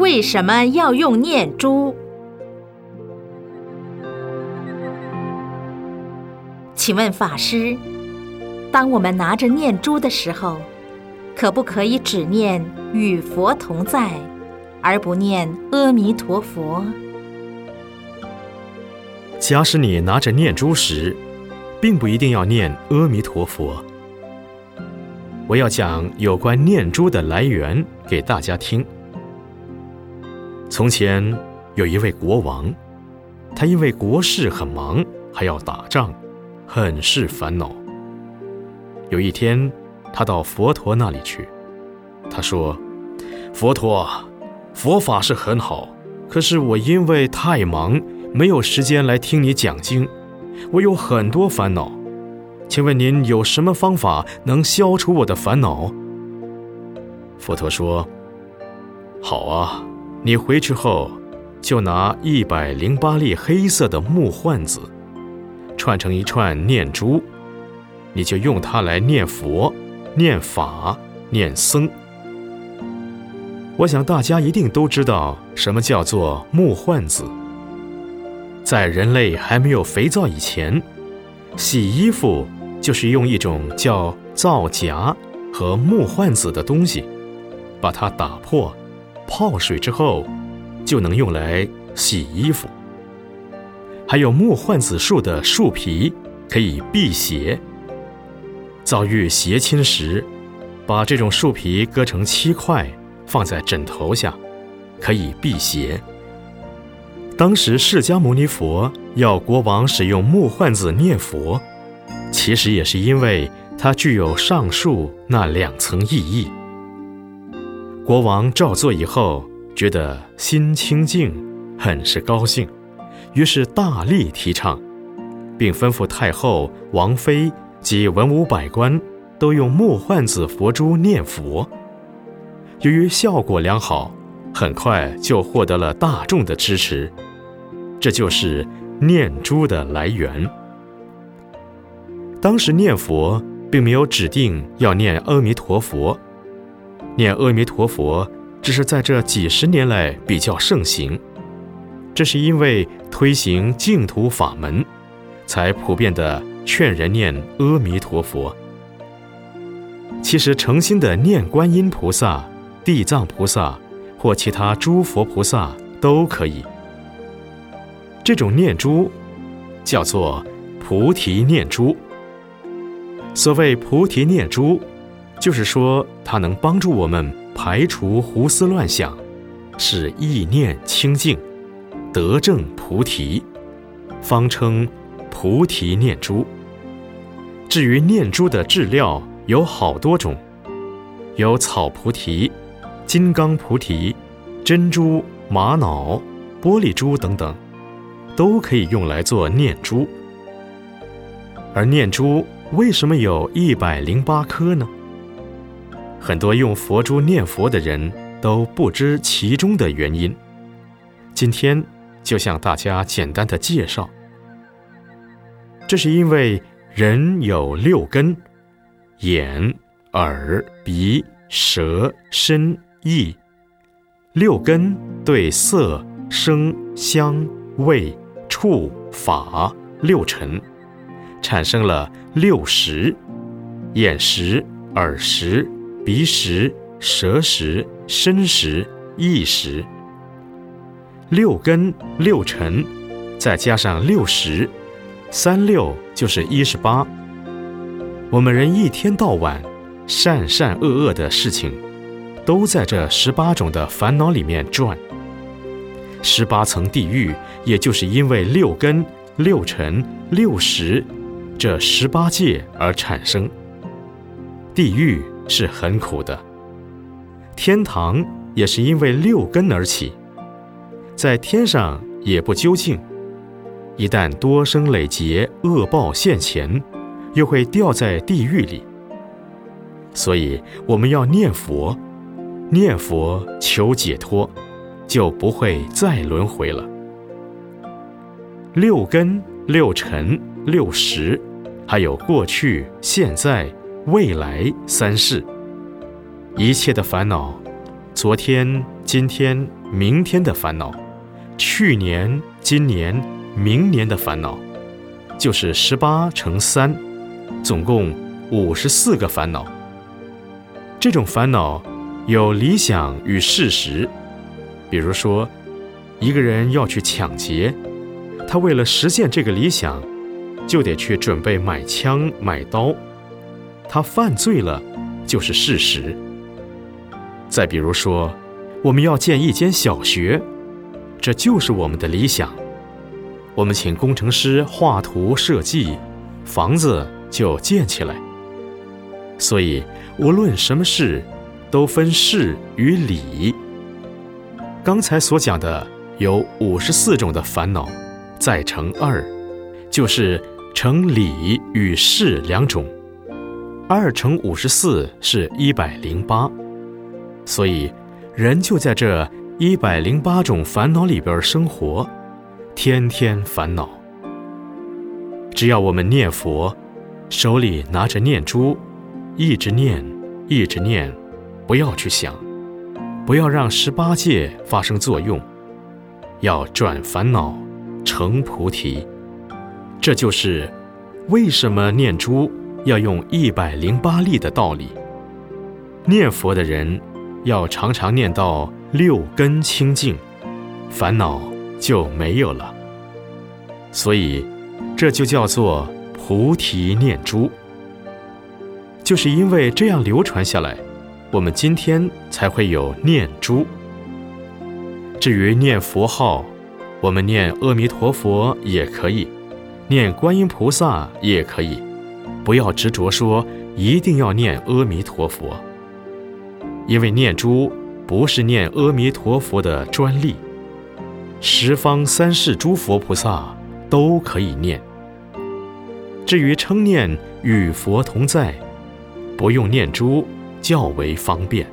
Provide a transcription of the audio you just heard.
为什么要用念珠？请问法师，当我们拿着念珠的时候，可不可以只念与佛同在，而不念阿弥陀佛？假使你拿着念珠时，并不一定要念阿弥陀佛。我要讲有关念珠的来源给大家听。从前有一位国王，他因为国事很忙，还要打仗，很是烦恼。有一天，他到佛陀那里去，他说：“佛陀，佛法是很好，可是我因为太忙，没有时间来听你讲经，我有很多烦恼。”请问您有什么方法能消除我的烦恼？佛陀说：“好啊，你回去后就拿一百零八粒黑色的木换子，串成一串念珠，你就用它来念佛、念法、念僧。我想大家一定都知道什么叫做木换子。在人类还没有肥皂以前，洗衣服。”就是用一种叫皂荚和木换子的东西，把它打破，泡水之后，就能用来洗衣服。还有木换子树的树皮可以辟邪。遭遇邪侵时，把这种树皮割成七块，放在枕头下，可以辟邪。当时释迦牟尼佛要国王使用木换子念佛。其实也是因为它具有上述那两层意义。国王照做以后，觉得心清净，很是高兴，于是大力提倡，并吩咐太后、王妃及文武百官都用木换子佛珠念佛。由于效果良好，很快就获得了大众的支持。这就是念珠的来源。当时念佛并没有指定要念阿弥陀佛，念阿弥陀佛只是在这几十年来比较盛行。这是因为推行净土法门，才普遍的劝人念阿弥陀佛。其实诚心的念观音菩萨、地藏菩萨或其他诸佛菩萨都可以。这种念珠叫做菩提念珠。所谓菩提念珠，就是说它能帮助我们排除胡思乱想，使意念清净，得正菩提，方称菩提念珠。至于念珠的质料有好多种，有草菩提、金刚菩提、珍珠、玛瑙、玻璃珠等等，都可以用来做念珠。而念珠。为什么有一百零八颗呢？很多用佛珠念佛的人都不知其中的原因。今天就向大家简单的介绍。这是因为人有六根：眼、耳、鼻、舌、身、意。六根对色、声、香、味、触、法六尘。产生了六识：眼识、耳识、鼻识、舌识、身识、意识。六根、六尘，再加上六识，三六就是一十八。我们人一天到晚，善善恶恶的事情，都在这十八种的烦恼里面转。十八层地狱，也就是因为六根、六尘、六识。这十八界而产生，地狱是很苦的，天堂也是因为六根而起，在天上也不究竟，一旦多生累劫恶报现前，又会掉在地狱里。所以我们要念佛，念佛求解脱，就不会再轮回了。六根、六尘、六识。还有过去、现在、未来三世，一切的烦恼，昨天、今天、明天的烦恼，去年、今年、明年的烦恼，就是十八乘三，总共五十四个烦恼。这种烦恼有理想与事实，比如说，一个人要去抢劫，他为了实现这个理想，就得去准备买枪买刀，他犯罪了，就是事实。再比如说，我们要建一间小学，这就是我们的理想。我们请工程师画图设计，房子就建起来。所以，无论什么事，都分事与理。刚才所讲的有五十四种的烦恼，再乘二，就是乘理与事两种。二乘五十四是一百零八。所以，人就在这一百零八种烦恼里边生活，天天烦恼。只要我们念佛，手里拿着念珠，一直念，一直念，不要去想，不要让十八界发生作用，要转烦恼成菩提。这就是为什么念珠要用一百零八粒的道理。念佛的人。要常常念到六根清净，烦恼就没有了。所以，这就叫做菩提念珠。就是因为这样流传下来，我们今天才会有念珠。至于念佛号，我们念阿弥陀佛也可以，念观音菩萨也可以，不要执着说一定要念阿弥陀佛。因为念珠不是念阿弥陀佛的专利，十方三世诸佛菩萨都可以念。至于称念与佛同在，不用念珠较为方便。